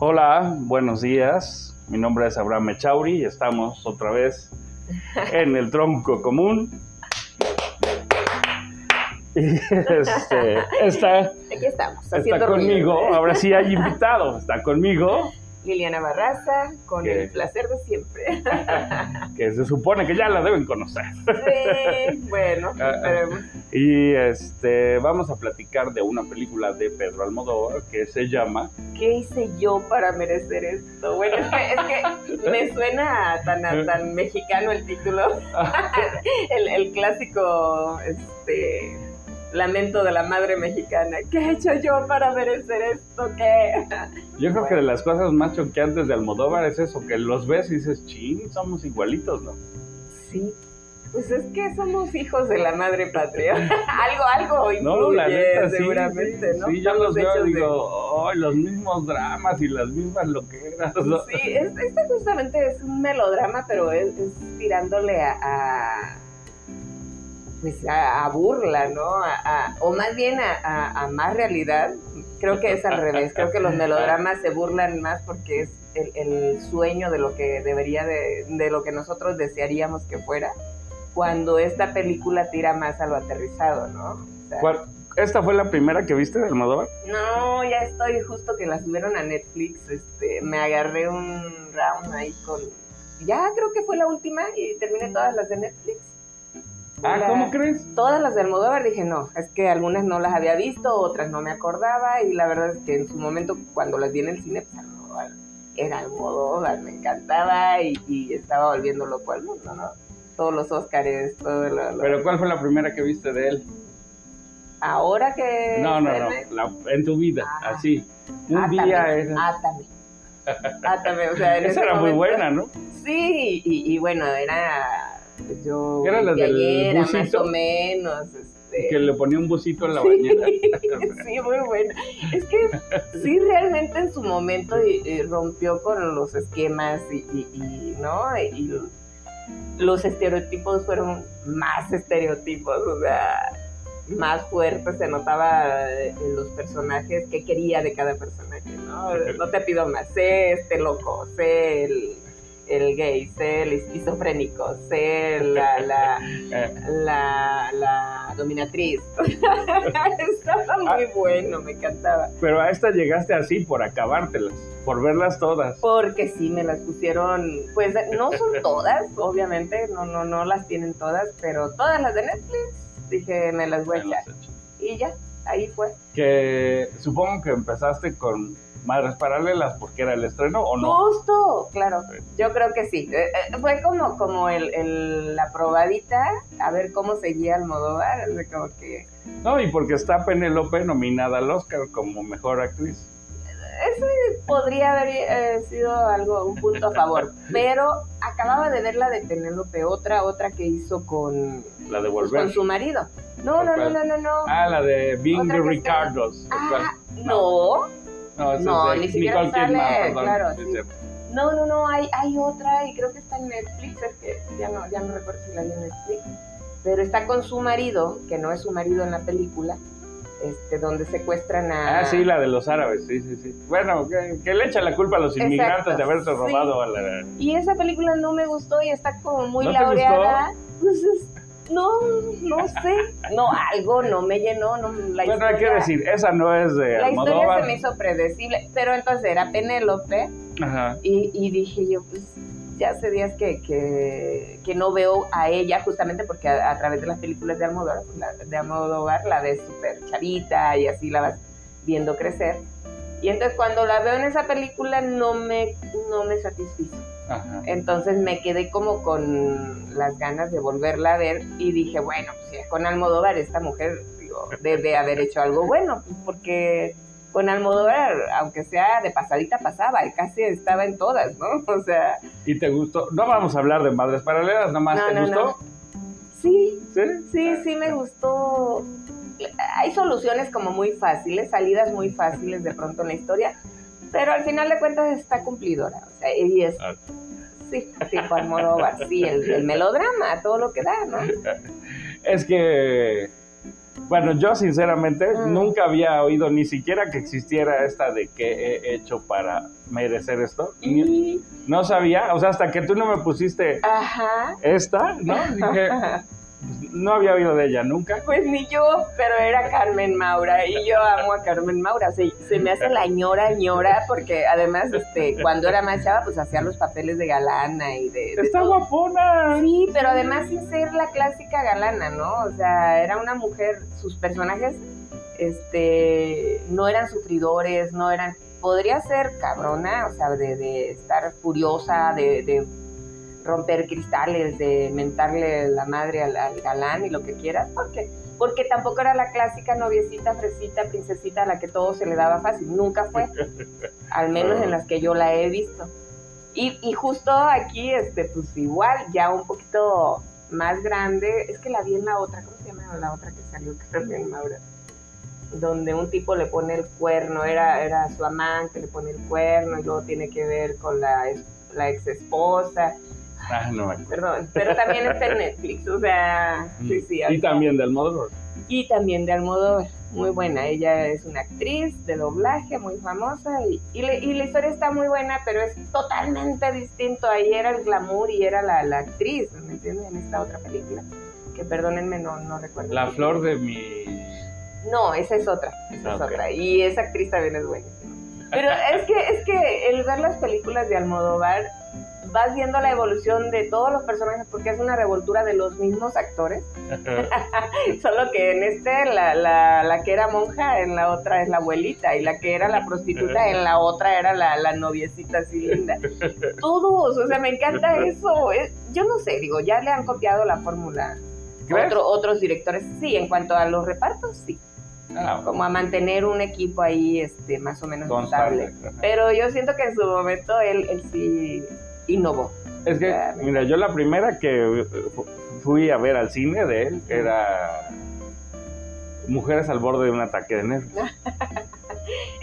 Hola, buenos días. Mi nombre es Abraham Echauri y estamos otra vez en el tronco común. Y este, está, Aquí estamos, está conmigo, ahora sí hay invitado, está conmigo, Liliana Barraza, con el placer de siempre. que se supone que ya la deben conocer. Sí, bueno, Ah, ah. esperemos. Y este, vamos a platicar de una película de Pedro Almodóvar que se llama ¿Qué hice yo para merecer esto? Bueno, es que, es que me suena tan, tan mexicano el título. El, el clásico, este, lamento de la madre mexicana. ¿Qué he hecho yo para merecer esto? ¿Qué? Yo creo que de las cosas más choqueantes de Almodóvar es eso, que los ves y dices, chin, somos igualitos, ¿no? Sí. Pues es que somos hijos de la madre patria. algo, algo influye, No, la neta, sí. seguramente, sí, ¿no? Sí, yo los veo y de- digo, ¡ay, los mismos dramas y las mismas loqueras! ¿no? Sí, es- este justamente es un melodrama, pero es, es tirándole a, a- pues a, a burla, ¿no? A- o más bien a, más realidad. Creo que es al revés. Creo que los melodramas se burlan más porque es el, el sueño de lo que debería de, de lo que nosotros desearíamos que fuera. Cuando esta película tira más a lo aterrizado, ¿no? O sea, ¿Cuál- ¿Esta fue la primera que viste de Almodóvar? no, ya estoy justo que la subieron a Netflix. Este, me agarré un round ahí con. Ya creo que fue la última y terminé todas las de Netflix. Ah, La- ¿cómo crees? Todas las de Almodóvar dije no, es que algunas no las había visto, otras no me acordaba y la verdad es que en su momento cuando las vi en el cine, pues Almodóvar era Almodóvar, me encantaba y, y estaba volviendo loco al mundo, ¿no? Todos los Óscares, todo lo, lo- ¿Pero cuál fue la primera que viste de él? Ahora que... No, no, no, la- en tu vida, Ah. así. Un Átame, día era... Átame. Átame, o sea, en Esa era muy buena, ¿no? Sí, y, y bueno, era yo ¿Era la de del ayer, más busito? o menos. Este, Que le ponía un busito en la sí, bañera. sí, muy buena. Es que sí, realmente en su momento y- y rompió con los esquemas y, y- y, ¿no? Y los estereotipos fueron más estereotipos, o sea, más fuertes, se notaba en los personajes qué quería de cada personaje, ¿no? No te pido más, sé este loco, sé el, el gay, sé el esquizofrénico, sé la, la, la, la dominatriz. Estaba muy bueno, me encantaba. Pero a esta llegaste así por acabártelas, por verlas todas. Porque sí me las pusieron, pues no son todas, obviamente, no, no, no las tienen todas, pero todas las de Netflix, dije, me las voy a echar. Y ya, ahí fue. Que supongo que empezaste con Madres Paralelas porque era el estreno o no. Justo, claro, yo creo que sí. Eh, eh, Fue como, como el, el- la probadita, a ver cómo seguía Almodóvar, como que No, y porque está Penélope nominada al Oscar como mejor actriz. podría haber eh, sido algo, un punto a favor, pero acababa de ver la de Penélope, otra, otra que hizo con, La de pues, Volver. con su marido. No, no, no, no, no, no. Ah, la de Being the Ricardos. Ah, no, No, no, es de ni siquiera sale, claro, Sí, no, no, no, hay, hay otra y creo que está en Netflix, es que ya no, ya no recuerdo si la vi en Netflix, pero está con su marido, que no es su marido en la película, este, donde secuestran a... Ah, sí, la de los árabes, sí, sí, sí. Bueno, que, que le echa la culpa a los Exacto, inmigrantes de haberse sí. robado a la... Y esa película no me gustó y está como muy ¿No te laureada. Pues es- no, no sé. No, algo no me llenó. No, la Bueno, hay que historia- decir, esa no es de La historia Almodóvar. se me hizo predecible, pero entonces era Penélope Ajá. y, y dije yo, pues ya hace días que, que, que no veo a ella, justamente porque a, a través de las películas de Almodóvar, la, de Almodóvar la ves súper chavita y así la vas viendo crecer. Y entonces cuando la veo en esa película no me, no me satisfizo. Ajá. Entonces me quedé como con las ganas de volverla a ver y dije, bueno, pues si es con Almodóvar, esta mujer digo, debe haber hecho algo bueno, pues, porque con Almodóvar, aunque sea de pasadita, pasaba, y casi estaba en todas, ¿no? O sea, ¿Y te gustó? No vamos a hablar de Madres Paralelas, nada más. No, ¿Te no, gustó? no. sí, ¿Sí? sí, sí me gustó. Hay soluciones como muy fáciles, salidas muy fáciles de pronto en la historia, pero al final de cuentas está cumplidora, o sea, y es... Ah. Sí, tipo Almodóvar, sí, el, el melodrama, todo lo que da, ¿no? Es que Bueno, yo sinceramente Mm. nunca había oído ni siquiera que existiera esta de qué he hecho para merecer esto. Y, No sabía, o sea, hasta que tú no me pusiste ajá. esta, ¿no? Dije, no había oído de ella nunca. Pues ni yo, pero era Carmen Maura y yo amo a Carmen Maura. Se, se me hace la ñora ñora porque además este cuando era más chava pues hacía los papeles de galana y de, de Está todo. guapona. Sí, pero además sin ser la clásica galana, ¿no? O sea, era una mujer, sus personajes este no eran sufridores, no eran podría ser cabrona, o sea, de, de estar furiosa, de, de romper cristales, de mentarle la madre al, al galán y lo que quieras, porque porque tampoco era la clásica noviecita, fresita, princesita a la que todo se le daba fácil, nunca fue, al menos en las que yo la he visto. Y, y justo aquí, este, pues igual, ya un poquito más grande, es que la vi en la otra, ¿cómo se llama la otra que salió también, Maura? Donde un tipo le pone el cuerno, era, era su amante, le pone el cuerno y luego tiene que ver con la ex esposa, Ah, no perdón, pero también está en Netflix, o sea, sí, sí. Y también del Almodóvar. Y también de Almodóvar, muy buena. Ella es una actriz de doblaje muy famosa y, y, le- y la historia está muy buena, pero es totalmente distinto. Ahí era el glamour y era la, la actriz, ¿me entiendes? En esta otra película, que perdónenme, no, no recuerdo. La flor de mi... No, esa es otra, esa es Ok. otra. Y esa actriz también es buenísima. Pero es que, es que el ver las películas de Almodóvar, vas viendo la evolución de todos los personajes, porque es una revoltura de los mismos actores. Solo que en este, la, la, la que era monja, en la otra es la abuelita, y la que era la prostituta, en la otra era la, la noviecita así linda. Todos, o sea, me encanta eso. Es- yo no sé, digo, ya le han copiado la fórmula. Otro, otros directores, sí, en cuanto a los repartos, sí. Ah, Como a mantener un equipo ahí este, más o menos estable. Pero yo siento que en su momento él, él sí innovó. Es que, mira, yo la primera que eh, fu- fui a ver al cine de él era Mujeres al borde de un ataque de nervios.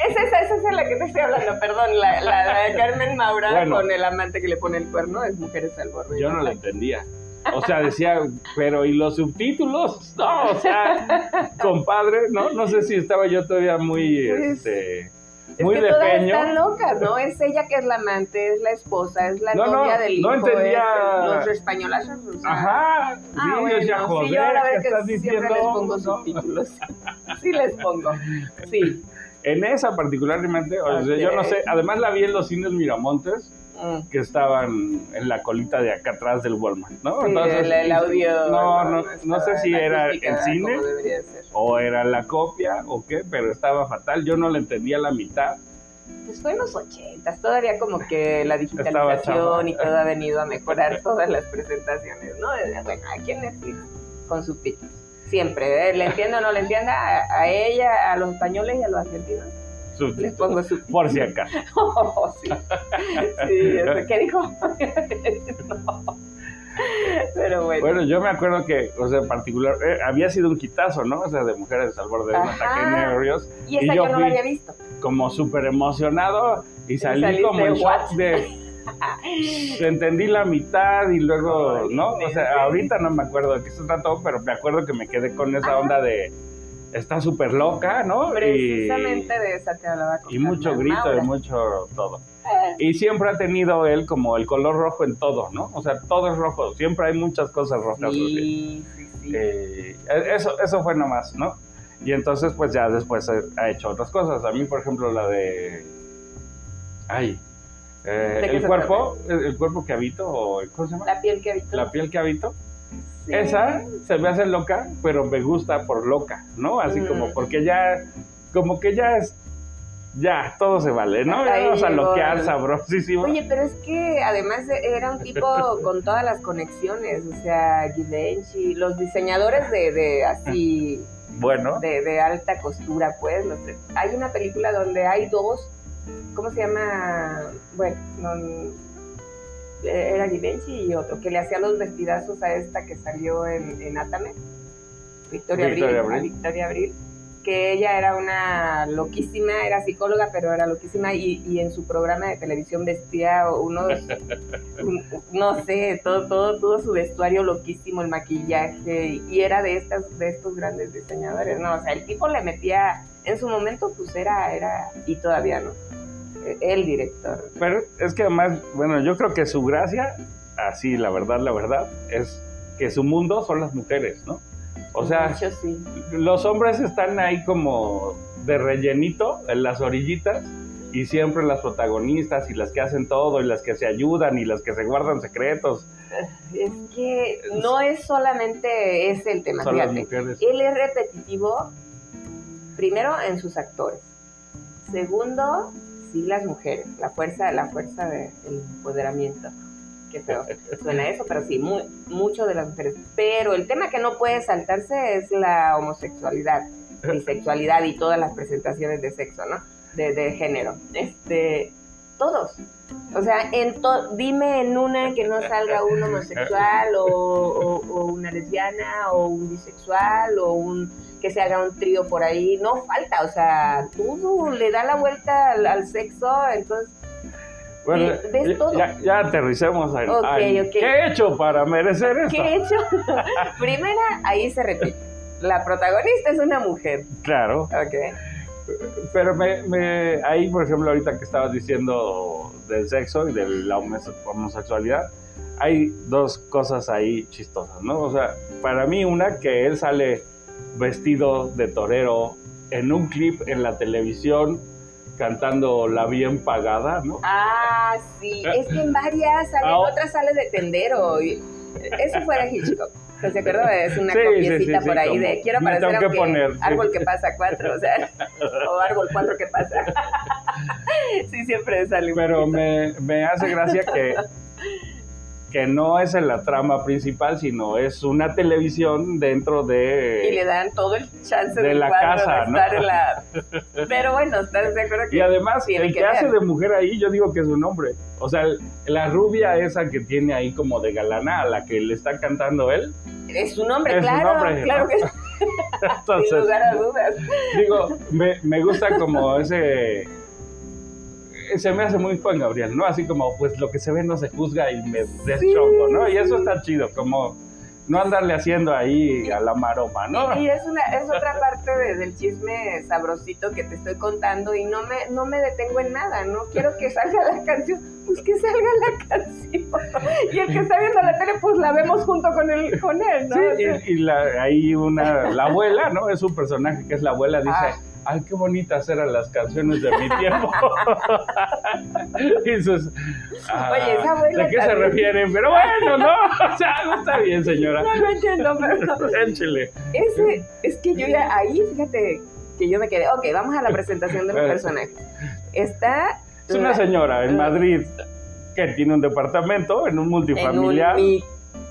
Es esa, es la que te estoy hablando, perdón, la, la, la de Carmen Maura Bueno. con el amante que le pone el cuerno, es Mujeres al borde. Yo no la entendía. O sea, decía, pero ¿y los subtítulos? No, o sea, compadre, ¿no? No sé si estaba yo todavía muy, Pues, este, Es muy que de todas peño. están locas, ¿no? Es ella que es la amante, es la esposa, es la No, no, novia del hijo. no entendía. es- los españolazos. o sea, Ajá, sí, Ah, yo bueno, sí, joder, yo ¿qué verdad estás que siempre diciendo? les pongo subtítulos. Sí les pongo, sí. En esa particularmente, o sea, yo no sé, además la vi en los cines Miramontes, Mm. que estaban en la colita de acá atrás del Walmart, ¿no? Sí, el, el audio. no, no, no sé si era en cine o era la copia o qué, pero estaba fatal, yo no le entendía la mitad. Pues fue en los ochentas, todavía como que la digitalización y todo ha venido a mejorar todas las presentaciones, ¿no? Bueno, aquí en Netflix con subtítulos. Siempre, ¿eh? le entiendo o no le entienda, a, a ella, a los españoles y a los argentinos, les Subtítulos, pongo subtítulos. por si acaso. Oh, sí. Sí, ¿qué dijo? No. Pero bueno. Bueno, yo me acuerdo que, o sea, en particular, eh, había sido un quitazo, ¿no? O sea, de mujeres al borde de un ataque de nervios, y esa y yo, yo no la había visto. como súper emocionado y salí como en shock de... Entendí la mitad y luego, ¿no? O ¿en sea, ahorita no me acuerdo de qué se trató, pero me acuerdo que me quedé con esa onda de... Está súper loca, ¿no? Y, Precisamente de esa te hablaba con y mucho Carmen grito Maura. y mucho todo. Eh, Y siempre ha tenido él como el color rojo en todo, ¿no? O sea, todo es rojo. Siempre hay muchas cosas rojas. Sí, sí, sí. Eh, eso, eso fue nomás, ¿no? Y entonces, pues ya después ha hecho otras cosas. A mí, por ejemplo, la de. Ay. eh, ¿De qué el cuerpo, el, el cuerpo que habito, o ¿cómo se llama? La piel que habito. La piel que habito. Sí. Esa se me hace loca, pero me gusta por loca, ¿no? Así Mm. como porque ya, como que ya es, ya, todo se vale, ¿no? Ahí Vamos a loquear sabrosísimo. Oye, pero es que además de- era un tipo con todas las conexiones, o sea, Givenchy, los diseñadores de, de así, bueno, de, de alta costura, pues, los hay una película donde hay dos, ¿cómo se llama? Bueno, no- era Givenchy y otro, que le hacía los vestidazos a esta que salió en, en Atame, Victoria, Victoria Abril. Victoria Abril, que ella era una loquísima, era psicóloga, pero era loquísima y, y en su programa de televisión vestía unos, no sé, todo, todo, todo su vestuario loquísimo, el maquillaje, y era de estas, de estos grandes diseñadores, ¿no? O sea, el tipo le metía, en su momento, pues era, era, y todavía, ¿no? El director. Pero es que además, bueno, yo creo que su gracia, así, la verdad, la verdad, es que su mundo son las mujeres, ¿no? O sea, los hombres están ahí como de rellenito en las orillitas y siempre las protagonistas y las que hacen todo y las que se ayudan y las que se guardan secretos. Es que no es solamente ese el tema, fíjate. Él es repetitivo, primero en sus actores. Segundo, sí las mujeres, la fuerza, la fuerza del empoderamiento feo suena eso, pero sí, muy, mucho de las mujeres. Pero el tema que no puede saltarse es la homosexualidad, bisexualidad y todas las presentaciones de sexo, ¿no? De, de género. Este, todos. O sea, en dime en una que no salga un homosexual o, una lesbiana o un bisexual o un que se haga un trío por ahí. No falta, o sea, tú le da la vuelta al, al sexo, entonces bueno, Ya, aterricemos ahí. ¿Qué he hecho para merecer esto? ¿Qué he hecho? Primera, ahí se repite. La protagonista es una mujer. Claro. Ok. Pero me, ahí, por ejemplo, ahorita que estabas diciendo del sexo y de la homosexualidad, hay dos cosas ahí chistosas, ¿no? O sea, para mí una que él sale vestido de torero en un clip en la televisión cantando La Bien Pagada, ¿no? Ah, sí, es que en varias sale, ah, otras sale de tendero. Y eso fuera Hitchcock. ¿Se acuerda? Es una copiecita por ahí de quiero parecer que poner, árbol que pasa cuatro, o sea, o árbol cuatro que pasa. sí, siempre sale. Pero me, me hace gracia que que no es en la trama principal, sino es una televisión dentro de... Y le dan todo el chance de la casa, ¿no? la... Pero bueno, ¿estás de acuerdo que... Y además, el que, hace de mujer ahí, yo digo que es un hombre. O sea, la rubia esa que tiene ahí como de galana, a la que le está cantando él. Es un hombre, claro, claro que Entonces, Sin lugar a dudas. Digo, me, me gusta como ese se me hace muy Juan Gabriel, ¿no? Así como, pues lo que se ve no se juzga y me deschongo, ¿no? Y eso está chido, como no andarle haciendo ahí a la maroma, ¿no? Y, es, una, es otra parte del chisme sabrosito que te estoy contando y no me, no me detengo en nada, no quiero que salga la canción, pues que salga la canción. Y el que está viendo la tele, pues la vemos junto con, el, con él, ¿no? Sí, y, la, ahí una, la abuela, ¿no? Es un personaje que es la abuela, dice... Ah ay, qué bonitas eran las canciones de mi tiempo. Ah, Oye, esa abuela ¿de qué se refieren? Pero bueno, ¿no? O sea, no está bien, señora. No lo entiendo, pero... Échele. Ese, es que yo ya, ahí, fíjate, que yo me quedé, ok, vamos a la presentación de mi personaje. Está... Es una señora en Madrid que tiene un departamento en un multifamiliar. En un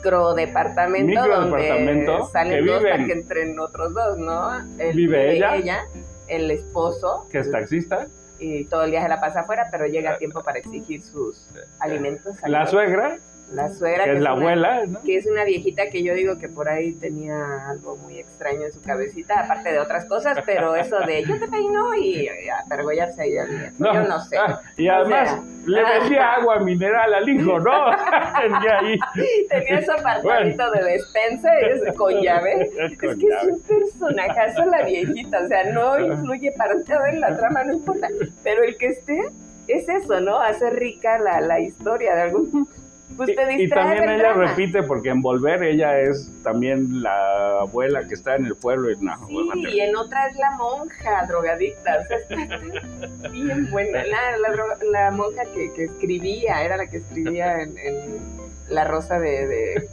microdepartamento donde salen dos para que entren otros dos, ¿no? vive ella el esposo. Que es taxista. Y todo el día se la pasa afuera, pero llega a tiempo para exigir sus alimentos. La suegra. La suegra. Que, es, la abuela, ¿no? Que es una viejita que yo digo que por ahí tenía algo muy extraño en su cabecita, aparte de otras cosas, pero eso de yo te peino y a pergollarse ahí no, yo no sé. Ah, y además le vendía agua mineral al hijo, ¿no? tenía ahí. Tenía su apartamento de despensa con llave. es que es un personajazo la viejita, o sea, no influye para nada en la trama, no importa, pero el que esté es eso, ¿no? Hace rica la, la historia de algún pues y, también ella repite porque en Volver ella es también la abuela que está en el pueblo y no, sí, y en otra es la monja drogadicta bien buena. La, monja que, escribía era la que escribía en, la rosa de,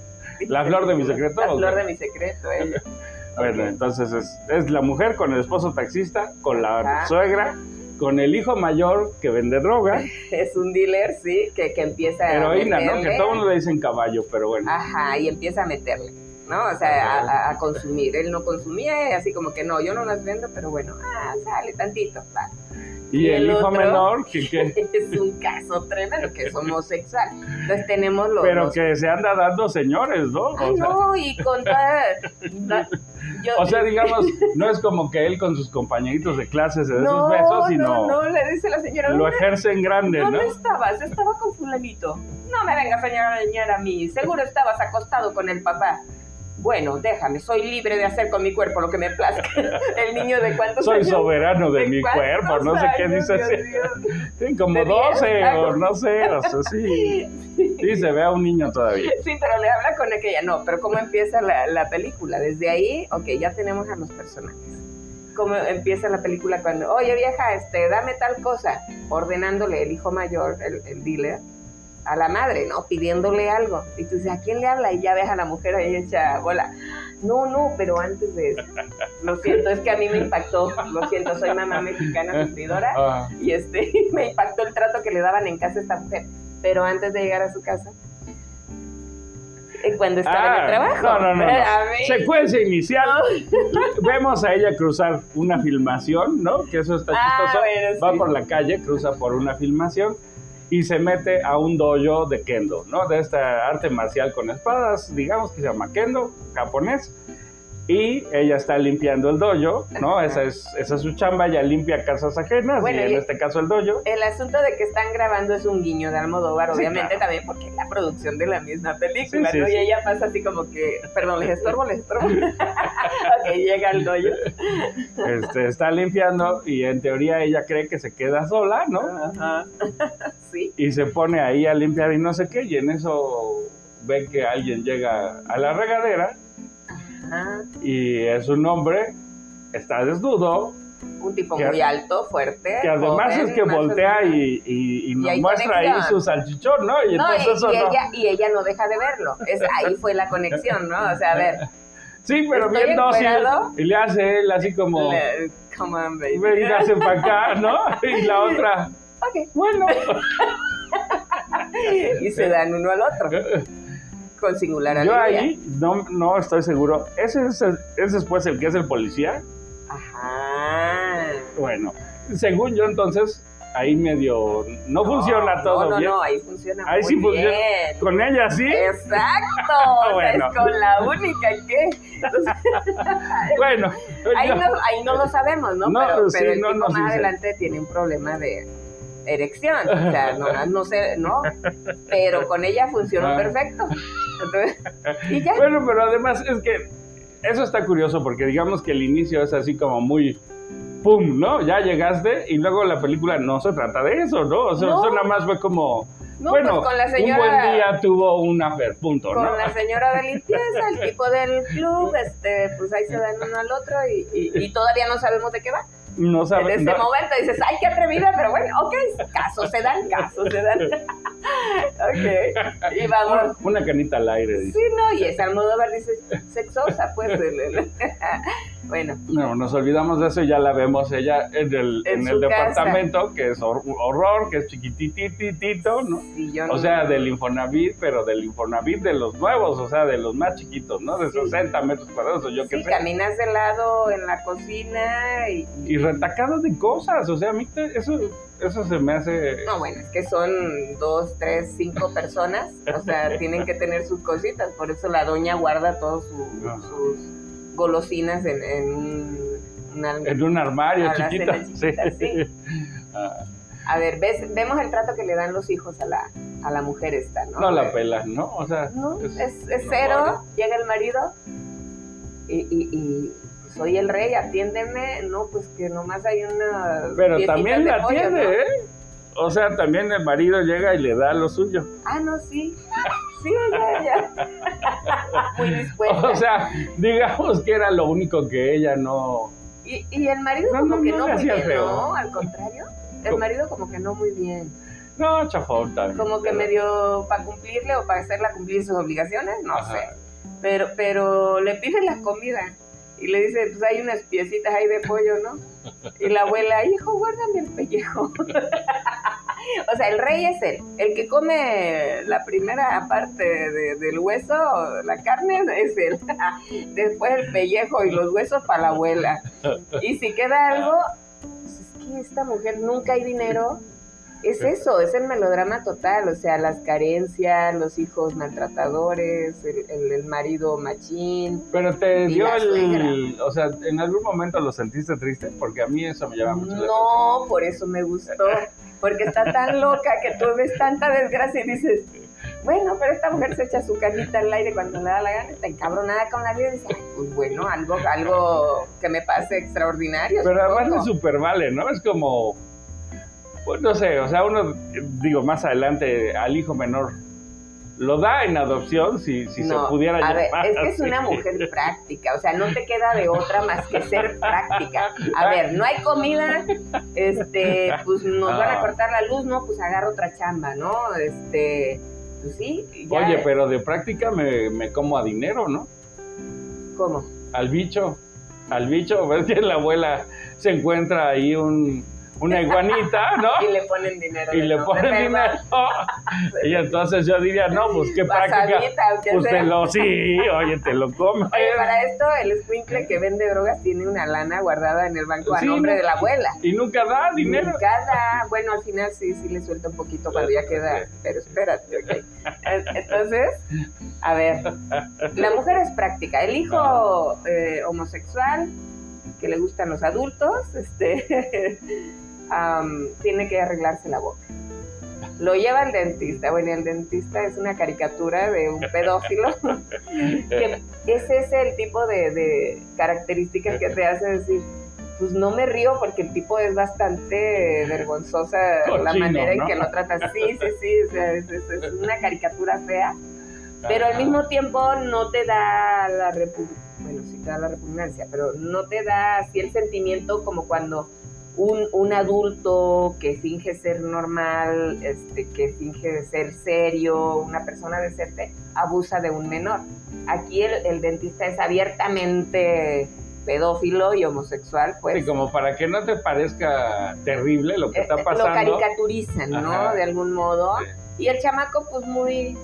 la flor de mi secreto la flor de mi secreto ella. Bueno entonces es, es la mujer con el esposo taxista con la suegra con el hijo mayor que vende droga. Es un dealer, sí, que, que empieza Heroína, a ¿no? Que todo mundo le dicen caballo, pero bueno. Ajá, y empieza a meterle, ¿no? O sea, a, consumir. Él no consumía, así como que no, yo no las vendo, pero bueno, ah, sale tantito, va. Y, el, hijo menor, que, es un caso tremendo, que es homosexual. Entonces tenemos los. Pero que se anda dando señores, ¿no? no, y con toda. o sea, digamos, no es como que él con sus compañeritos de clase se dé sus besos, sino. No, no, le dice la señora. Lo ejerce en grande, ¿no? ¿Dónde estabas? Estaba con Fulanito. No me vengas a señalar a mí. Seguro estabas acostado con el papá bueno, déjame, soy libre de hacer con mi cuerpo lo que me plazca. El niño de cuántos soy años. Soy soberano de, mi cuerpo, no sé qué dice así. como 12 o no sé, o sea, sí. Sí, se ve a un niño todavía. Sí, pero le habla con aquella, no, pero ¿cómo empieza la, la película? Desde ahí, ok, ya tenemos a los personajes. ¿Cómo empieza la película cuando, oye vieja, este, dame tal cosa, ordenándole el hijo mayor, el, el dealer, a la madre, ¿no? Pidiéndole algo. Y tú dices, ¿a quién le habla? Y ya ves a la mujer ahí hecha bola. No, no, pero antes de eso. Lo siento, es que a mí me impactó. Lo siento, soy mamá mexicana sufridora. Ah. Y este, me impactó el trato que le daban en casa a esta mujer. Pero antes de llegar a su casa, eh, cuando estaba en el ah, trabajo. No, no, no. Secuencia inicial. Vemos a ella cruzar una filmación, ¿no? Que eso está ah, chistoso. Va por la calle, cruza por una filmación y se mete a un dojo de kendo, ¿no? De esta arte marcial con espadas, digamos que se llama kendo, japonés y ella está limpiando el dojo, ¿no? Esa es, esa es su chamba, ella limpia casas ajenas y en este caso el dojo. El asunto de que están grabando es un guiño de Almodóvar, obviamente también porque es la producción de la misma película, ¿no? Y ella pasa así como que, perdón, les estorbo, les estorbo. ok, llega el dojo. Este, está limpiando y en teoría ella cree que se queda sola, ¿no? Ajá. sí. Y se pone ahí a limpiar y no sé qué, y en eso ve que alguien llega a la regadera y es un hombre, está desnudo. Un tipo muy alto, fuerte. Que además es que voltea y, nos muestra ahí su salchichón, ¿no? Y, entonces y, ella, y ella no deja de verlo. Es, ahí fue la conexión, ¿no? O sea, a ver. Sí, pero bien dócil. Y le hace él así como. come on, baby. Venga, para acá, ¿no? Y la otra. Ok. Bueno. y se dan uno al otro con singular Yo ahí no, no estoy seguro. ¿Ese es, es después el que es el policía? Ajá. Bueno, según yo entonces, ahí medio no, funciona todo no, no, No, ahí funciona ahí sí funciona. Con ella sí. Exacto. bueno. es con la única que. bueno. Ahí, no, ahí no lo sabemos, ¿no? pero, pero el tipo más adelante tiene un problema de erección. O sea, no, no sé, ¿no? Pero con ella funcionó ah. perfecto. Bueno, pero además es que eso está curioso porque digamos que el inicio es así como muy ¡pum! ¿no? Ya llegaste y luego la película no se trata de eso, ¿no? O sea, eso nada más fue como... bueno, pues con la señora, un buen día tuvo un affair, punto, con la señora de limpieza, el tipo del club, este, pues ahí se dan uno al otro y, y todavía no sabemos de qué va no En ese momento dices, ay, qué atrevida, pero bueno, ok, casos se dan, casos se dan. ok, y vamos. Una, canita al aire. Dice. Sí, no, y esa Almodóvar dice, sexosa, pues. bueno. No, nos olvidamos de eso y ya la vemos ella en el, en, el departamento, que es horror, que es chiquitititito, ¿no? o sea, del Infonavit, pero del Infonavit de los nuevos, o sea, de los más chiquitos, ¿no? De 60 metros cuadrados, yo qué sé. caminas de lado en la cocina y retacado de cosas. O sea, a mí eso, eso se me hace. No, bueno, es que son dos, tres, cinco personas. O sea, tienen que tener sus cositas. Por eso la doña guarda todas sus golosinas en, en, un, en un armario chiquito. Sí. Ah. A ver, ¿ves, vemos el trato que le dan los hijos a la, a la mujer esta, ¿no? No la pela, ¿no? O sea, no, es, es, cero, llega el marido y, y soy el rey, atiéndeme, no, pues que nomás hay una... Pero también la atiende, ¿eh? O sea, también el marido llega y le da lo suyo. Ah, no, sí. Sí, ya, ya. Muy dispuesta. O sea, digamos que era lo único que ella no... Y, y el marido como que no, muy bien, ¿no? Al contrario. El marido como que no muy bien. No, chafón también. Como que medio para cumplirle o para hacerla cumplir sus obligaciones, no sé. Pero, pero le piden la comida y le dice, pues hay unas piecitas ahí de pollo, ¿no? Y la abuela, hijo, guárdame el pellejo. o sea, el rey es él. El que come la primera parte del hueso, la carne, es él. Después el pellejo y los huesos para la abuela. Y si queda algo, pues es que esta mujer nunca hay dinero, es eso, es el melodrama total, o sea, las carencias, los hijos maltratadores, el, marido machín. Pero te dio el, o sea, ¿en algún momento lo sentiste triste? Porque a mí eso me llama mucho No, por eso me gustó, porque está tan loca que tú ves tanta desgracia y dices, bueno, pero esta mujer se echa su canita al aire cuando le da la gana, está encabronada con la vida y dice, pues bueno, algo, algo que me pase extraordinario. Pero además es súper vale, ¿no? Es como pues no sé, o sea, uno, digo, más adelante al hijo menor lo da en adopción si, si se pudiera a Ver, es que es una mujer práctica, o sea, no te queda de otra más que ser práctica. A ver, no hay comida, este, pues nos van a ah. cortar la luz, ¿no? Pues agarra otra chamba, ¿no? Este, pues sí. Oye, pero de práctica me, me como a dinero, ¿no? ¿Cómo? Al bicho, al bicho, ves que la abuela se encuentra ahí un una iguanita, ¿no? Y le ponen dinero. Y le ponen dinero. y entonces yo diría, no, pues qué práctica. Pues te lo, sí, oye, te lo comes. Oye, para esto el sprinkler que vende drogas tiene una lana guardada en el banco a nombre de la abuela. Y nunca da dinero. Nunca da. Bueno, al final sí, sí le suelta un poquito cuando ya queda. Pero espérate, ok. Entonces, a ver, la mujer es práctica. El hijo eh, homosexual que le gustan los adultos, este tiene que arreglarse la boca. Lo lleva al dentista. Bueno, el dentista es una caricatura de un pedófilo. que ese es el tipo de, características que te hace decir, pues no me río porque el tipo es bastante vergonzosa la manera en que lo trata. Sí, sí, sí, es, una caricatura fea, pero al mismo tiempo no te da la bueno, sí te da la repugnancia, pero no te da así el sentimiento como cuando un, un, adulto que finge ser normal, este, que finge ser serio, una persona decente, abusa de un menor. Aquí el, dentista es abiertamente pedófilo y homosexual, pues. Sí, como para que no te parezca terrible lo que eh, está pasando. Lo caricaturizan, ¿no? De algún modo. Y el chamaco, pues muy,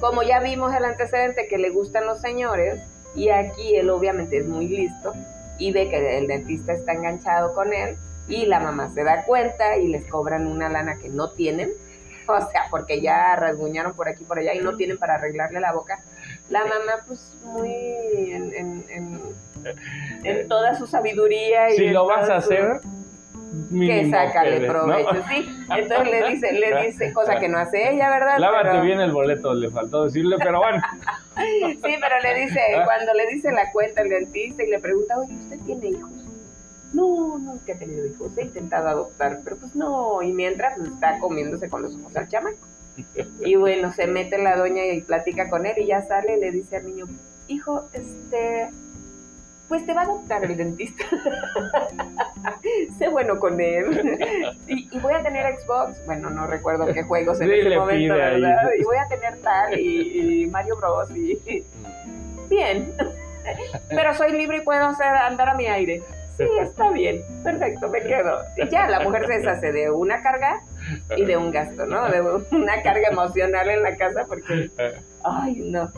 como ya vimos el antecedente, que le gustan los señores, y aquí él obviamente es muy listo y ve que el dentista está enganchado con él, y la mamá se da cuenta y les cobran una lana que no tienen, o sea, porque ya rasguñaron por aquí por allá y no tienen para arreglarle la boca. La mamá, pues, muy en, en, toda su sabiduría. Y si lo vas a hacer, que sácale provecho, sí. Entonces le dice, le dice, cosa que no hace ella, ¿verdad? Lávate bien el boleto, le faltó decirle, pero bueno. sí, pero le dice, cuando le dice la cuenta el dentista y le pregunta, oye, ¿usted tiene hijos? No, nunca he tenido hijos, he intentado adoptar, pero pues no, y mientras está comiéndose con los ojos al chamaco. Y bueno, se mete la doña y platica con él y ya sale y le dice al niño, hijo, este, pues te va a adoptar el dentista. sé bueno con él. y, voy a tener Xbox, bueno, no recuerdo qué juegos en ese momento, ¿verdad? Y voy a tener tal, y, Mario Bros. Y, bien. Pero soy libre y puedo hacer, andar a mi aire sí, está bien, perfecto, me quedo. Y ya, la mujer se deshace de una carga y de un gasto, ¿no? De una carga emocional en la casa porque, ay, no.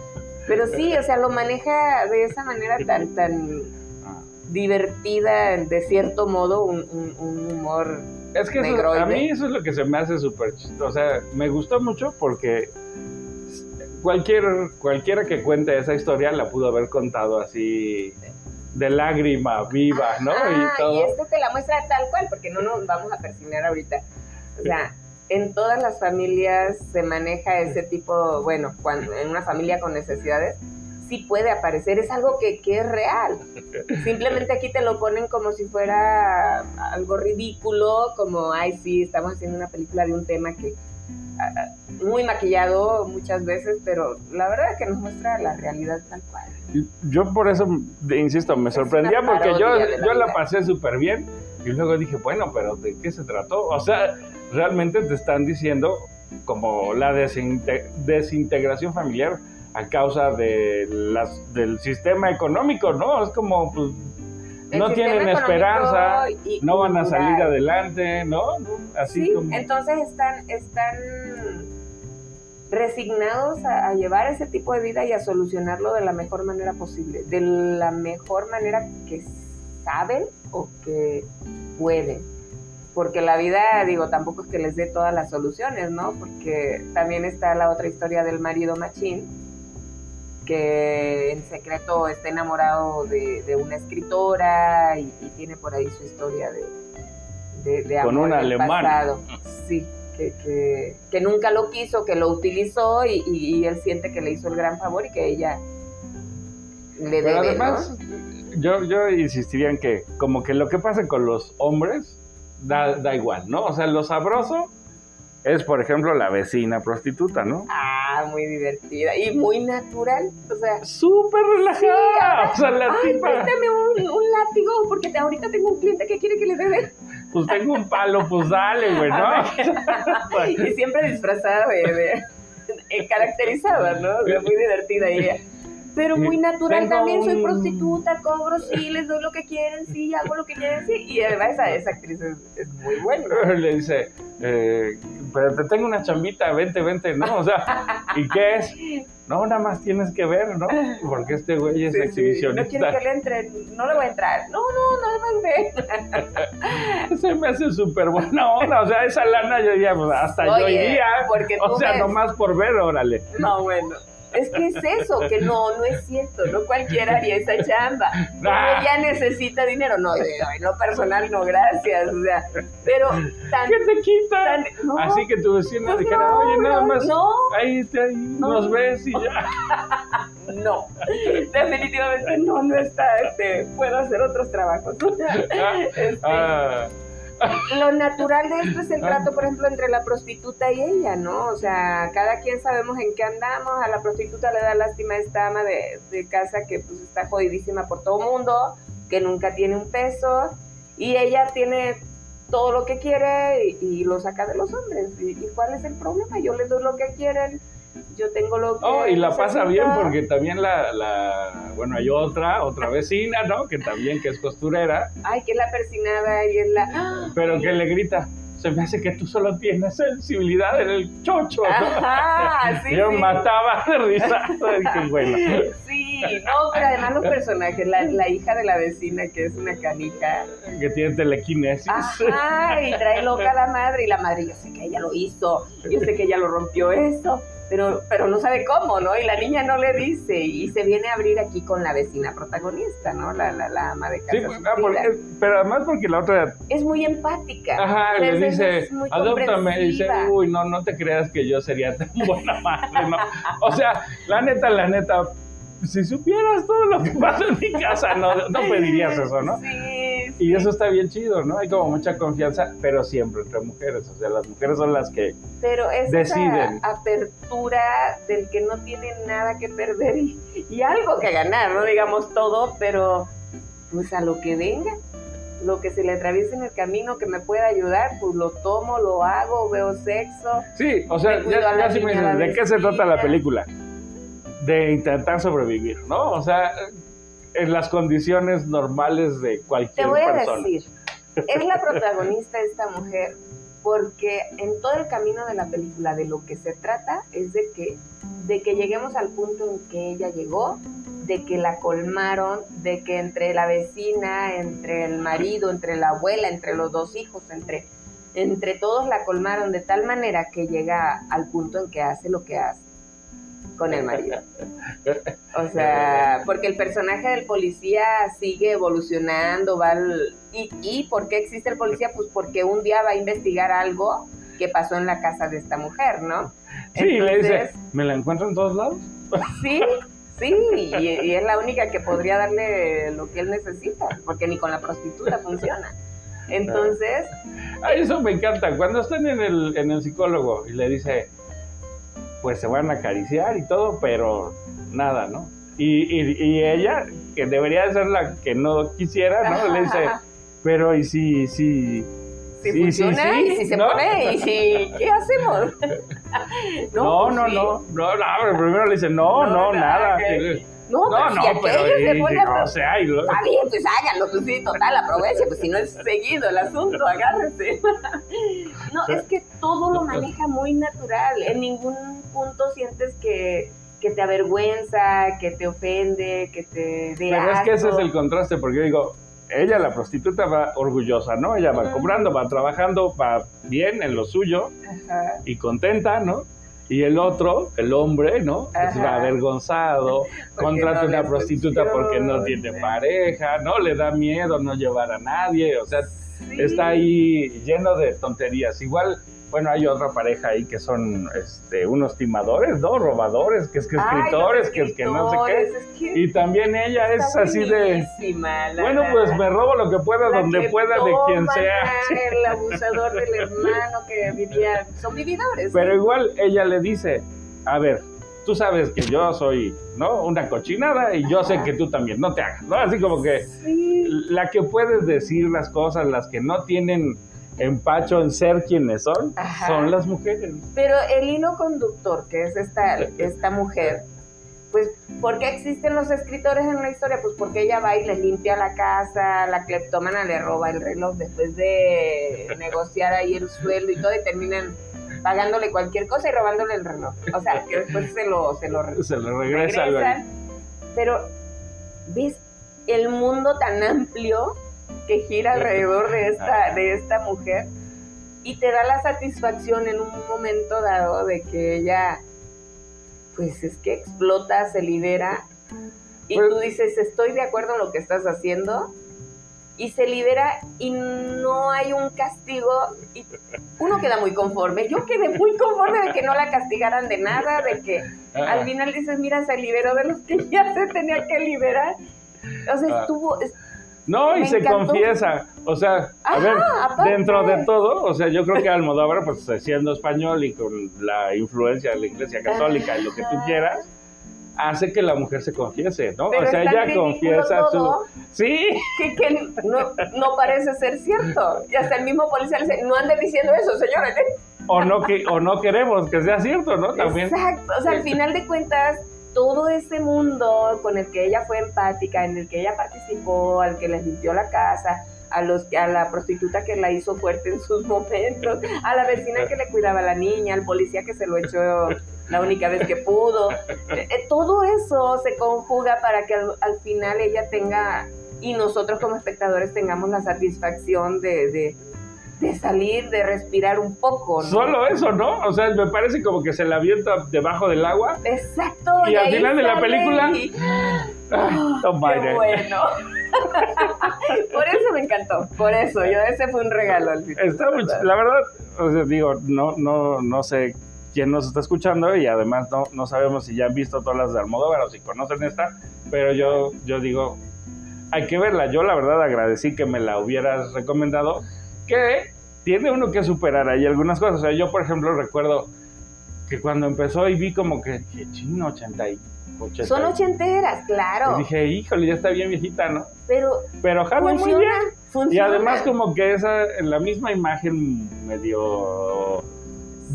Pero sí, o sea, lo maneja de esa manera tan, tan divertida, de cierto modo, un, humor es que a mí eso es lo que se me hace súper chistoso. O sea, me gustó mucho porque cualquier, cualquiera que cuente esa historia la pudo haber contado así de lágrima viva, ¿no? y, todo. y esto te la muestra tal cual, porque no nos vamos a persignar ahorita. O sea, en todas las familias se maneja ese tipo, bueno, cuando en una familia con necesidades, sí puede aparecer, es algo que, que es real. Simplemente aquí te lo ponen como si fuera algo ridículo, como, ay, sí, estamos haciendo una película de un tema que muy maquillado muchas veces, pero la verdad es que nos muestra la realidad tal cual. Yo por eso, insisto, me sorprendía porque yo, yo la pasé súper bien y luego dije, bueno, pero ¿de qué se trató? O sea, realmente te están diciendo como la desintegración familiar a causa de las, del sistema económico, ¿no? Es como, pues, no tienen esperanza, no van a salir adelante, ¿no? Así sí, entonces están, están resignados a, llevar ese tipo de vida y a solucionarlo de la mejor manera posible, de la mejor manera que saben o que pueden. porque la vida, digo, tampoco es que les dé todas las soluciones, ¿no? Porque también está la otra historia del marido machín, que en secreto está enamorado de, una escritora y, tiene por ahí su historia de, de, amor Con un alemán. Sí, que, que, nunca lo quiso, que lo utilizó y, él siente que le hizo el gran favor y que ella le debe, además, yo, yo insistiría en que como que lo que pasa con los hombres da, da igual, ¿no? O sea, lo sabroso es, por ejemplo, la vecina prostituta, ¿no? Ah, muy divertida y muy natural, o sea... Súper relajada, o sea, la ay, préstame un, un, látigo porque ahorita tengo un cliente que quiere que le dé Pues tengo un palo, pues dale, güey, ¿no? y siempre disfrazada de, de, de caracterizada, ¿no? O sea, muy divertida ella pero muy natural también, soy prostituta, cobro, sí, les doy lo que quieren, sí, hago lo que quieren, sí, y además esa, esa actriz es, muy buena. Le dice, eh, pero te tengo una chambita, vente, vente, ¿no? O sea, ¿y qué es? No, nada más tienes que ver, ¿no? Porque este güey es exhibicionista. No quiere que le entre, no le voy a entrar. No, no, nada más ve. Se me hace súper buena onda, o sea, esa lana yo ya, pues, hasta yo iría. Porque o sea, nomás por ver, órale. No, bueno. Es que es eso, que no, no es cierto, no cualquiera haría esa chamba. Ah. Ella necesita dinero, no, no personal, no, gracias, o sea, pero tan... ¿Qué te quita? Así que tu vecina pues dijera, oye, nada más, ahí, te, ahí nos ves y ya. No, definitivamente no, no está, este, puedo hacer otros trabajos. Ah, este, ah lo natural de esto es el trato, por ejemplo, entre la prostituta y ella, ¿no? O sea, cada quien sabemos en qué andamos, a la prostituta le da lástima esta ama de, casa que pues está jodidísima por todo mundo, que nunca tiene un peso, y ella tiene todo lo que quiere y, lo saca de los hombres. ¿Y, ¿Y, cuál es el problema? Yo les doy lo que quieren, yo tengo lo que... Oh, y la pasa bien porque también la, la, bueno, hay otra, otra vecina, ¿no? Que también que es costurera. Ay, que es la persinada y es la... Pero que le grita, se me hace que tú solo tienes sensibilidad en el chocho, ¿no? Ajá, sí, Yo mataba de risa. Bueno. Sí, no, pero además los personajes, la, la, hija de la vecina que es una canija. Que tiene telequinesis. Ajá, y trae loca a la madre y la madre, yo sé que ella lo hizo, yo sé que ella lo rompió esto pero, pero no sabe cómo, ¿no? Y la niña no le dice, y se viene a abrir aquí con la vecina protagonista, ¿no? La, la, la ama de casa. Sí, ah, pero además porque la otra... Es muy empática. Ajá, le dice, adóptame, y dice, uy, no, no te creas que yo sería tan buena madre, ¿no? O sea, la neta, la neta, si supieras todo lo que pasa en mi casa, no, no pedirías eso, ¿no? Sí, Y eso está bien chido, ¿no? Hay como mucha confianza, pero siempre entre mujeres. O sea, las mujeres son las que pero es deciden. Esa apertura del que no tiene nada que perder y, y algo que ganar, no digamos todo, pero pues a lo que venga lo que se le atraviese en el camino que me pueda ayudar, pues lo tomo, lo hago, veo sexo. Sí, o sea, ya, ya sí me dicen, ¿de qué se trata la película? De intentar sobrevivir, ¿no? O sea, en las condiciones normales de cualquier persona. Te voy a decir, es la protagonista esta mujer porque en todo el camino de la película de lo que se trata es de que de que lleguemos al punto en que ella llegó, de que la colmaron, de que entre la vecina, entre el marido, entre la abuela, entre los dos hijos, entre entre todos la colmaron de tal manera que llega al punto en que hace lo que hace con el marido. O sea, porque el personaje del policía sigue evolucionando, va y, y ¿por qué existe el policía? Pues porque un día va a investigar algo que pasó en la casa de esta mujer, ¿no? Sí, le dice, ¿me la encuentro en todos lados? Sí, sí, y, es la única que podría darle lo que él necesita, porque ni con la prostituta funciona. Entonces... A eso me encanta, cuando están en el, en el psicólogo y le dice, pues se van a acariciar y todo, pero nada, ¿no? Y, y, ella, que debería ser la que no quisiera, ¿no? Le dice, pero ¿y si, si, si funciona y si se pone y si qué hacemos no no, pues no, no no pero primero le dice no no, nada, no, no, no, si pero se pone o sea, está bien pues háganlo pues sí total aproveche pues si no es seguido el asunto agárrese. No es que todo lo maneja muy natural en ningún punto sientes que, que te avergüenza, que te ofende, que te Pero es que ese es el contraste, porque yo digo, ella, la prostituta, va orgullosa, ¿no? Ella va cobrando, va trabajando, va bien en lo suyo y contenta, ¿no? Y el otro, el hombre, ¿no? Pues va avergonzado, contrata una prostituta porque no tiene pareja, ¿no? Le da miedo no llevar a nadie, o sea, está ahí lleno de tonterías. Igual bueno, hay otra pareja ahí que son este, unos timadores, ¿no? Robadores, que es que escritores, que es que no sé qué. y también ella es así de... bueno, pues me robo lo que pueda, donde pueda, de quien sea. El abusador del hermano que vivía... Son vividores. Pero igual ella le dice, a ver, tú sabes que yo soy, ¿no? Una cochinada y yo sé que tú también, no te hagas, ¿no? Así como que la que puedes decir las cosas, las que no tienen empacho en ser quienes son, son las mujeres. Pero el hilo conductor, que es esta, esta mujer, pues, ¿por qué existen los escritores en la historia? Pues porque ella va y le limpia la casa, la cleptómana le roba el reloj después de negociar ahí el sueldo y todo, y terminan pagándole cualquier cosa y robándole el reloj. O sea, que después se lo, se lo, se lo regresa. Pero, ¿ves el mundo tan amplio que gira alrededor de esta, de esta mujer y te da la satisfacción en un momento dado de que ella, pues es que explota, se libera y pues tú dices, estoy de acuerdo en lo que estás haciendo y se libera y no hay un castigo y uno queda muy conforme. Yo quedé muy conforme de que no la castigaran de nada, de que al final dices, mira, se liberó de los que ya se tenía que liberar. O sea, ah. estuvo, no, y se confiesa. O sea, a ver, dentro de todo, o sea, yo creo que Almodóvar, pues siendo español y con la influencia de la Iglesia Católica y lo que tú quieras, hace que la mujer se confiese, ¿no? o sea, ella confiesa su... Sí. Que, no, parece ser cierto. Y hasta el mismo policía le dice, no ande diciendo eso, señores. O no, que, o no queremos que sea cierto, ¿no? También. Exacto. O sea, al final de cuentas todo ese mundo con el que ella fue empática, en el que ella participó, al que le limpió la casa, a, los, a la prostituta que la hizo fuerte en sus momentos, a la vecina que le cuidaba a la niña, al policía que se lo echó la única vez que pudo. Eh, eh, todo eso se conjuga para que al, final ella tenga, y nosotros como espectadores tengamos la satisfacción de de salir, de respirar un poco, ¿no? Solo eso, ¿no? O sea, me parece como que se la avienta debajo del agua. Exacto. Y, al final de la película... Ah, qué bueno. por eso me encantó, por eso, yo ese fue un regalo al final. Está la verdad, o sea, digo, no, no, no sé quién nos está escuchando y además no, no sabemos si ya han visto todas las de Almodóvar o si conocen esta, pero yo, yo digo, hay que verla. Yo la verdad agradecí que me la hubieras recomendado que tiene uno que superar ahí algunas cosas. O sea, yo, por ejemplo, recuerdo que cuando empezó y vi como que, chino, 80 y Son ochenteras, claro. Y dije, híjole, ya está bien viejita, ¿no? Pero, Pero jala muy bien. Y además como que esa, en la misma imagen medio,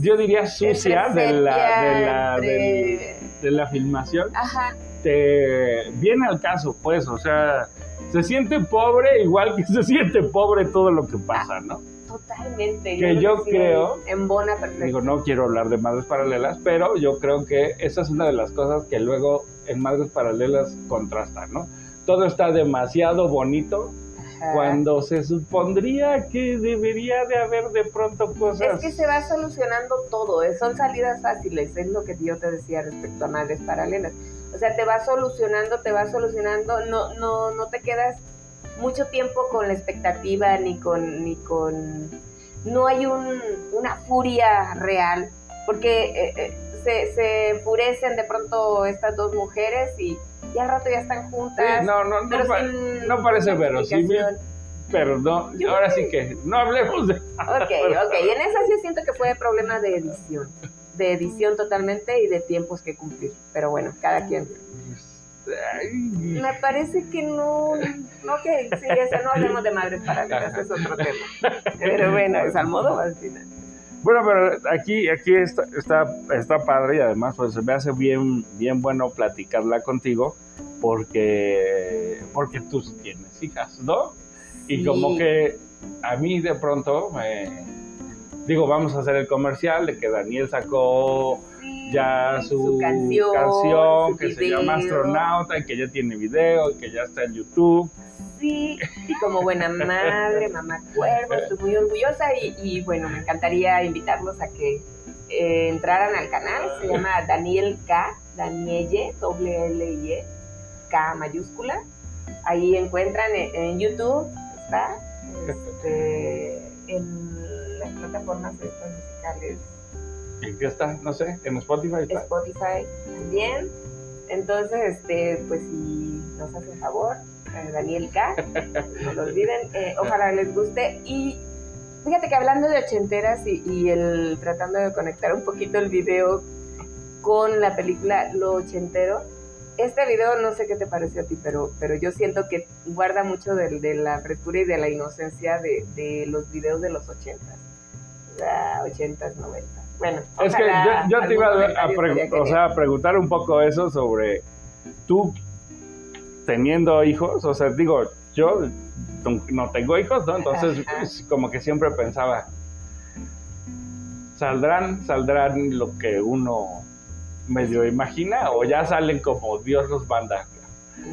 yo diría sucia de la, de la, de, la filmación, Ajá. Te viene al caso, pues, o sea, se siente pobre igual que se siente pobre todo lo que pasa, ¿no? Totalmente. Que yo, creo, en bona perfecta. Digo, no quiero hablar de madres paralelas, pero yo creo que esa es una de las cosas que luego en madres paralelas contrastan, ¿no? Todo está demasiado bonito cuando se supondría que debería de haber de pronto cosas. Es que se va solucionando todo, son salidas fáciles, es lo que yo te decía respecto a madres paralelas. O sea, te va solucionando, te va solucionando, no, no, no te quedas mucho tiempo con la expectativa ni con, ni con, no hay un, una furia real, porque eh, eh, se, se enfurecen de pronto estas dos mujeres y, ya al rato ya están juntas. no, no, no, no parece verosímil. Pero no, ahora sí que no hablemos de. Ok, ok. En esa sí siento que fue problema de edición. De edición totalmente y de tiempos que cumplir. Pero bueno, cada quien. Me parece que no, no que sí, eso no hablemos de madres paralelas, es otro tema. Pero bueno, es al modo al final. Bueno, pero aquí, aquí está, está, está padre y además pues se me hace bien, bien bueno platicarla contigo porque, porque tú tienes hijas, ¿no? Y como que a mí de pronto me... Digo, vamos a hacer el comercial de que Daniel sacó ya su, canción, que se llama Astronauta y que ya tiene video y que ya está en YouTube. sí, y como buena madre, mamá cuervo, estoy muy orgullosa y, bueno, me encantaría invitarlos a que eh, entraran al canal, se llama Daniel K, Danielle, doble L y E, K mayúscula. Ahí encuentran en, YouTube, está, este, en las plataformas musicales. ¿En qué está? No sé, en Spotify. Spotify también. Entonces, este, pues si nos hacen favor, eh, Daniel K, no lo olviden, eh, ojalá les guste. Y fíjate que hablando de ochenteras y, y, el tratando de conectar un poquito el video con la película Lo Ochentero, este video no sé qué te pareció a ti, pero, pero yo siento que guarda mucho de, de la frescura y de la inocencia de, de los videos de los ochentas, ochentas, noventas. Bueno, es que yo, te iba a, a preguntar un poco eso sobre tú teniendo hijos, o sea, digo, yo no tengo hijos, ¿no? Entonces, pues, como que siempre pensaba, saldrán, saldrán lo que uno medio imagina o ya salen como Dios los manda,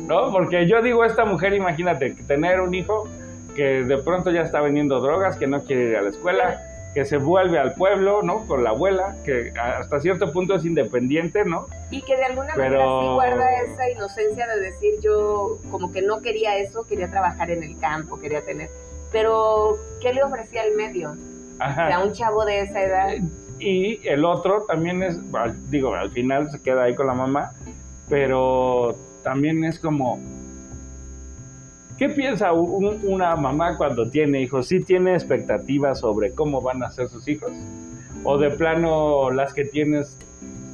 ¿no? Porque yo digo, esta mujer, imagínate, tener un hijo que de pronto ya está vendiendo drogas, que no quiere ir a la escuela, que se vuelve al pueblo, ¿no? Con la abuela, que hasta cierto punto es independiente, ¿no? Y que de alguna manera sí guarda esa inocencia de decir yo como que no quería eso, quería trabajar en el campo, quería tener... Pero, ¿qué le ofrecía el medio? Ajá. O sea, un chavo de esa edad. Y el otro también es, digo, al final se queda ahí con la mamá, pero también es como, ¿Qué piensa una mamá cuando tiene hijos? ¿Sí tiene expectativas sobre cómo van a ser sus hijos? ¿O de plano las que tienes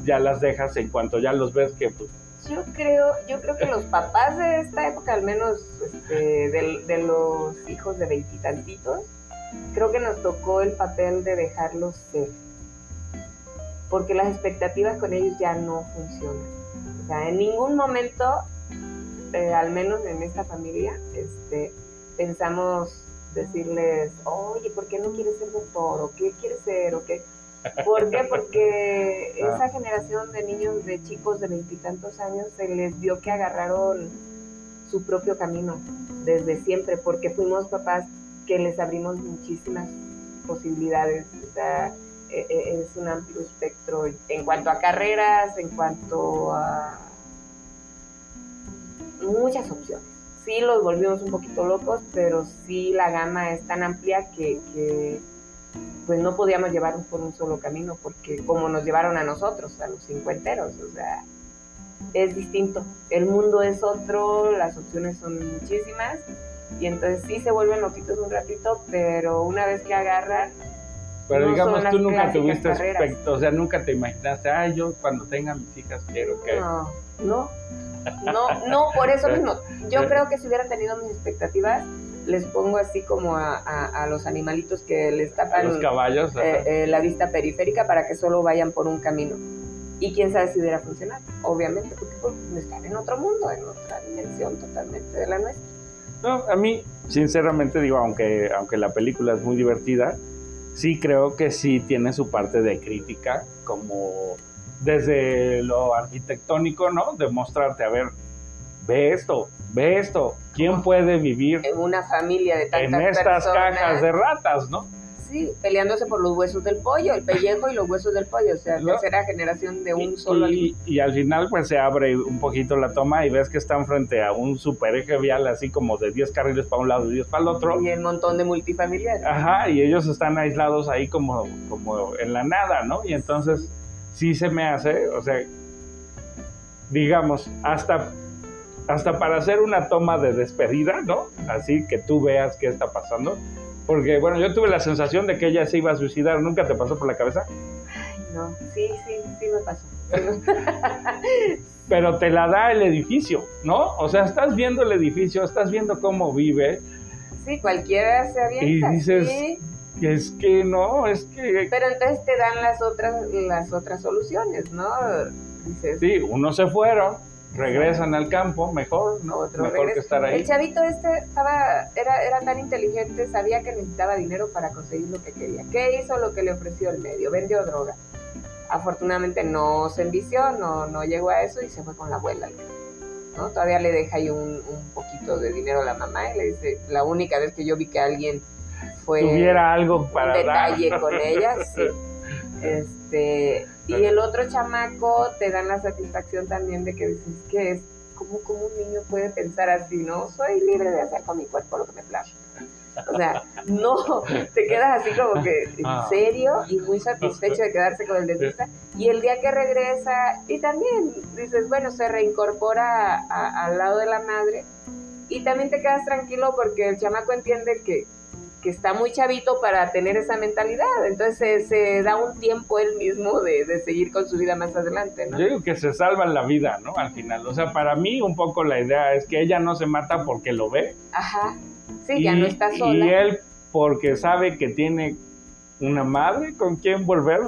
ya las dejas en cuanto ya los ves que pues, yo creo, yo creo que los papás de esta época, al menos este, de, los hijos de veintitantitos, creo que nos tocó el papel de dejarlos ser. Porque las expectativas con ellos ya no funcionan. O sea, en ningún momento eh, al menos en esta familia, este, pensamos decirles, oye, ¿por qué no quieres ser doctor? ¿O qué quieres ser? ¿O qué? ¿Por qué? Porque ah. esa generación de niños, de chicos de veintitantos años, se les vio que agarraron su propio camino desde siempre, porque fuimos papás que les abrimos muchísimas posibilidades. O sea, e, e, es un amplio espectro en cuanto a carreras, en cuanto a muchas opciones. Sí los volvimos un poquito locos, pero sí la gama es tan amplia que, pues no podíamos llevarnos por un solo camino, porque como nos llevaron a nosotros, a los cincuenteros, o sea, es distinto. El mundo es otro, las opciones son muchísimas, y entonces sí se vuelven loquitos un ratito, pero una vez que agarran, pero digamos, tú nunca tuviste aspecto, o sea, nunca te imaginaste, ay, yo cuando tenga mis hijas quiero que... No, no, no, no, por eso mismo. Yo creo que si hubiera tenido mis expectativas, les pongo así como a, los animalitos que les tapan los caballos, eh, eh, la vista periférica para que solo vayan por un camino. Y quién sabe si hubiera funcionado. Obviamente, porque pues, están en otro mundo, en otra dimensión totalmente de la nuestra. No, a mí, sinceramente digo, aunque, aunque la película es muy divertida, sí creo que sí tiene su parte de crítica, como desde lo arquitectónico, ¿no? De mostrarte, a ver, ve esto, ve esto, ¿quién puede vivir en una familia de tantas en estas cajas de ratas, ¿no? Sí, peleándose por los huesos del pollo, el pellejo y los huesos del pollo, o sea, tercera generación de un solo y, y, al final pues se abre un poquito la toma y ves que están frente a un super eje vial así como de 10 carriles para un lado y 10 para el otro. Y un montón de multifamiliares. Ajá, y ellos están aislados ahí como, como en la nada, ¿no? Y entonces sí se me hace, o sea, digamos, hasta, hasta para hacer una toma de despedida, ¿no? Así que tú veas qué está pasando. Porque, bueno, yo tuve la sensación de que ella se iba a suicidar. ¿Nunca te pasó por la cabeza? Ay, no, sí, sí, sí me pasó. Pero te la da el edificio, ¿no? O sea, estás viendo el edificio, estás viendo cómo vive. Sí, cualquiera se avienta. Y dices, es que no, es que... Pero entonces te dan las otras, las otras soluciones, ¿no? sí, unos se fueron, regresan al campo, mejor, ¿no? Otro mejor que estar ahí. El chavito este estaba, era, era tan inteligente, sabía que necesitaba dinero para conseguir lo que quería. ¿Qué hizo lo que le ofreció el medio? Vendió droga. Afortunadamente no se envició, no, no llegó a eso y se fue con la abuela. ¿no? Todavía le deja ahí un, poquito de dinero a la mamá y le dice, la única vez que yo vi que alguien fue... Tuviera algo para un detalle con ella, sí. Este, y el otro chamaco te dan la satisfacción también de que dices que es como, como un niño puede pensar así, ¿no? Soy libre de hacer con mi cuerpo lo que me place. O sea, no, te quedas así como que en ah. serio y muy satisfecho de quedarse con el dentista. Y el día que regresa, y también dices, bueno, se reincorpora al lado de la madre. Y también te quedas tranquilo porque el chamaco entiende que, que está muy chavito para tener esa mentalidad. Entonces se, da un tiempo él mismo de, de, seguir con su vida más adelante, ¿no? Yo digo que se salva la vida, ¿no? Al final. O sea, para mí un poco la idea es que ella no se mata porque lo ve. Ajá. Sí, ya no está sola. Y él, porque sabe que tiene una madre con quien volver,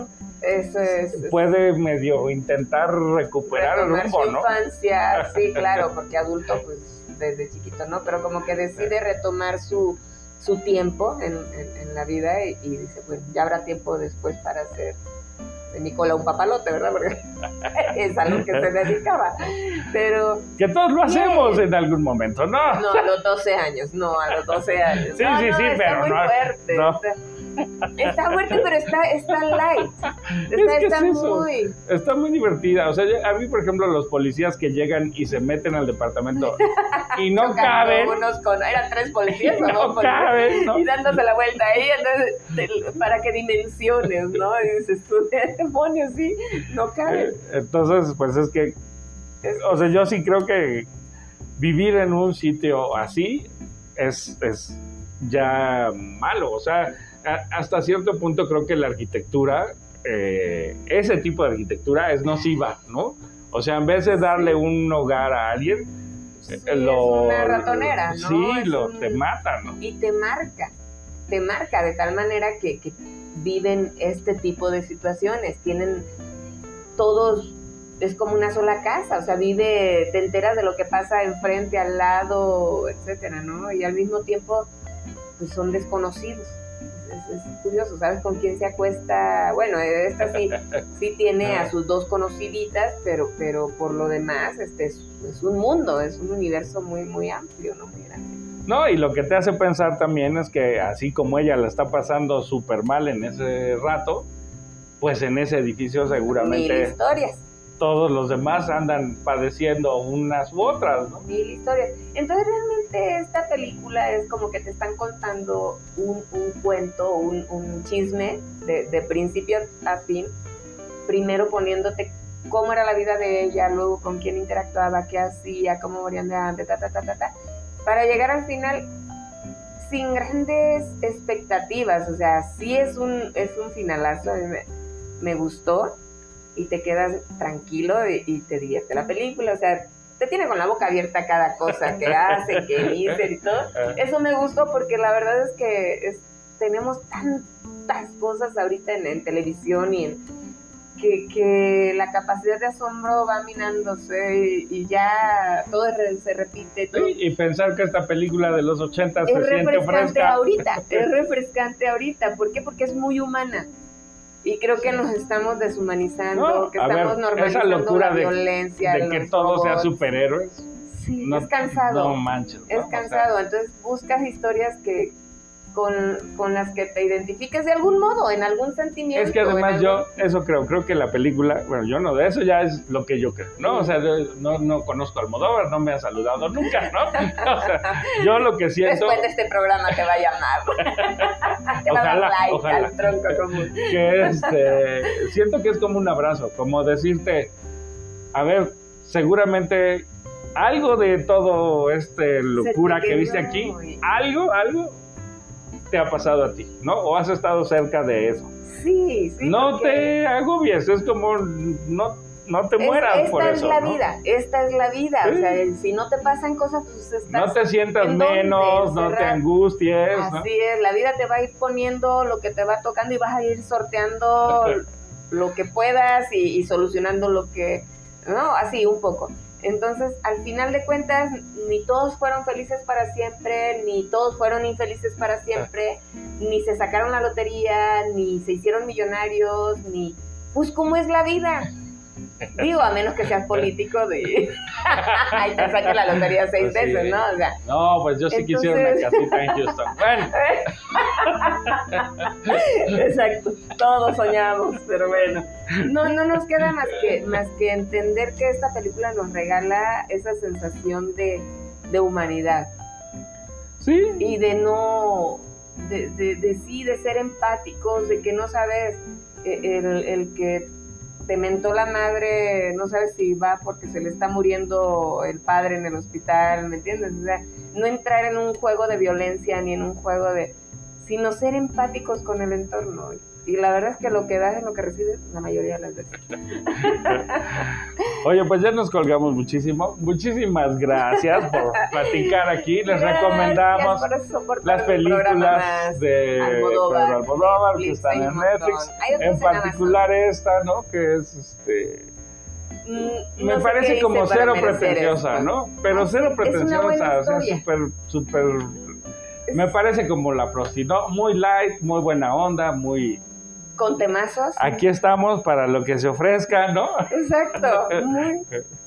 eso es. Puede medio intentar recuperar el rumbo, su infancia, sí, claro, porque adulto, pues desde chiquito, ¿no? Pero como que decide retomar su, su tiempo en, la vida y, y, dice, pues ya habrá tiempo después para hacer de Nicola un papalote, ¿verdad? Porque es a lo que se dedicaba. Pero. Que todos lo hacemos en algún momento, ¿no? No, a los 12 años, no, a los 12 años. Sí, sí, sí, pero muy no. Fuerte, no. Está fuerte, pero está, está light. Está, está muy... Está muy divertida. O sea, a mí, por ejemplo, los policías que llegan y se meten al departamento y no caben. Unos con, eran tres policías, y no, caben, Y dándose la vuelta ahí, entonces, para que dimensiones, ¿no? Y dices, tú, demonios, sí, no caben. Eh, entonces, pues es que, o sea, yo sí creo que vivir en un sitio así es, es ya malo. O sea, hasta cierto punto creo que la arquitectura, eh, ese tipo de arquitectura es nociva, ¿no? O sea, en vez de darle un hogar a alguien, eh, lo, es una ratonera, ¿no? Sí, lo, te mata, ¿no? Y te marca, te marca de tal manera que, que viven este tipo de situaciones, tienen todos es como una sola casa, o sea, vive, te enteras de lo que pasa enfrente, al lado, etcétera, ¿no? Y al mismo tiempo, pues son desconocidos es, curioso, ¿sabes con quién se acuesta? Bueno, esta sí, sí tiene a sus dos conociditas, pero, pero por lo demás, este es, un mundo, es un universo muy, muy amplio, ¿no? Muy grande. No, y lo que te hace pensar también es que así como ella la está pasando súper mal en ese rato, pues en ese edificio seguramente... Mil historias todos los demás andan padeciendo unas u otras, ¿no? Mil historias. Entonces realmente esta película es como que te están contando un, cuento, un, chisme de, principio a fin, primero poniéndote cómo era la vida de ella, luego con quién interactuaba, qué hacía, cómo morían de hambre, ta, ta, ta, ta, ta, para llegar al final sin grandes expectativas, o sea, sí es un, es un finalazo, me, me gustó, y te quedas tranquilo y, te divierte la película. O sea, te tiene con la boca abierta cada cosa que hace, que dice y todo. Eso me gustó porque la verdad es que tenemos tantas cosas ahorita en, televisión y en, que, la capacidad de asombro va minándose y, ya todo se repite. y pensar que esta película de los 80 se siente fresca. ahorita, es refrescante ahorita. ¿Por qué? Porque es muy humana. Y creo que nos estamos deshumanizando, que estamos normalizando esa locura la violencia. De, que todo sea superhéroes. Sí, es cansado. No manches. Es cansado. Entonces buscas historias que, con, las que te identifiques de algún modo, en algún sentimiento. Es que además yo, eso creo, creo que la película, bueno, yo no, de eso ya es lo que yo creo, ¿no? O sea, no, no conozco al Almodóvar, no me ha saludado nunca, ¿no? O sea, yo lo que siento... Después de este programa te va a llamar. te va a dar like al tronco común. Que este, siento que es como un abrazo, como decirte, a ver, seguramente algo de todo este locura que viste aquí, algo, algo te ha pasado a ti, ¿no? O has estado cerca de eso. Sí, sí. No te agobies, es como no, no te mueras por eso. Esta es la vida, esta es la vida. O sea, si no te pasan cosas, pues estás. No te sientas menos, no te angusties. Así es, la vida te va a ir poniendo lo que te va tocando y vas a ir sorteando lo que puedas y, y solucionando lo que. ¿No? Así, un poco. Entonces, al final de cuentas, ni todos fueron felices para siempre, ni todos fueron infelices para siempre, ni se sacaron la lotería, ni se hicieron millonarios, ni... Pues cómo es la vida. Digo, a menos que seas político de... Ahí te saque la lotería seis pues veces, ¿no? O sea, no, pues yo sí quisiera una casita en Houston. Bueno. Exacto, todos soñamos, pero bueno. No, no nos queda más que, más que entender que esta película nos regala esa sensación de, de humanidad. Sí. Y de no, de, de, de, sí, de ser empáticos, de que no sabes eh, el, el que te mentó la madre, no sabes si va porque se le está muriendo el padre en el hospital, ¿me entiendes? O sea, no entrar en un juego de violencia ni en un juego de, sino ser empáticos con el entorno. Y la verdad es que lo que das es lo que recibes la mayoría de las veces. Oye, pues ya nos colgamos muchísimo. Muchísimas gracias por platicar aquí. Les recomendamos las películas de Almodóvar, Almodóvar que están en Netflix. En particular esta, ¿no? Que es este mm, me parece como cero pretenciosa, ¿no? Pero cero pretenciosa, o sea, súper, súper me parece como la prosti, Muy light, muy buena onda, muy... Con temazos. Aquí estamos para lo que se ofrezca, ¿no? Exacto, muy,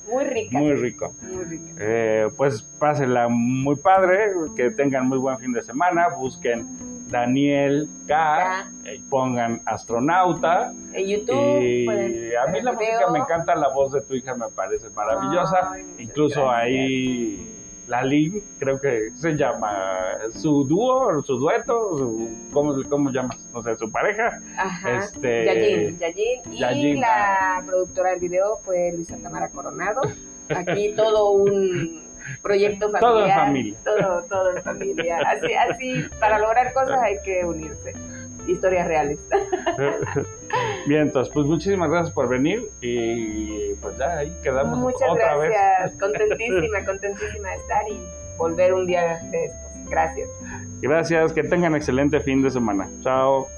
muy rica. Muy rico. Muy rica. Eh, pues pásenla muy padre, que tengan muy buen fin de semana, busquen Daniel K, eh, pongan astronauta. En YouTube. Y a mí la música me encanta, la voz de tu hija me parece maravillosa. Incluso ahí Lalín, creo que se llama su dúo, su dueto, su, ¿cómo, ¿cómo llamas? No sé, su pareja. Ajá. Este, Yayin, Yayin. Y la productora del video fue Luisa Tamara Coronado. Aquí todo un proyecto familiar. Todo en familia. Todo, todo en familia. Así, así, para lograr cosas hay que unirse historias reales. Bien, entonces, pues muchísimas gracias por venir y pues ya ahí quedamos Muchas otra gracias. Contentísima, contentísima de estar y volver un día de estos. Gracias. Gracias, que tengan excelente fin de semana. Chao.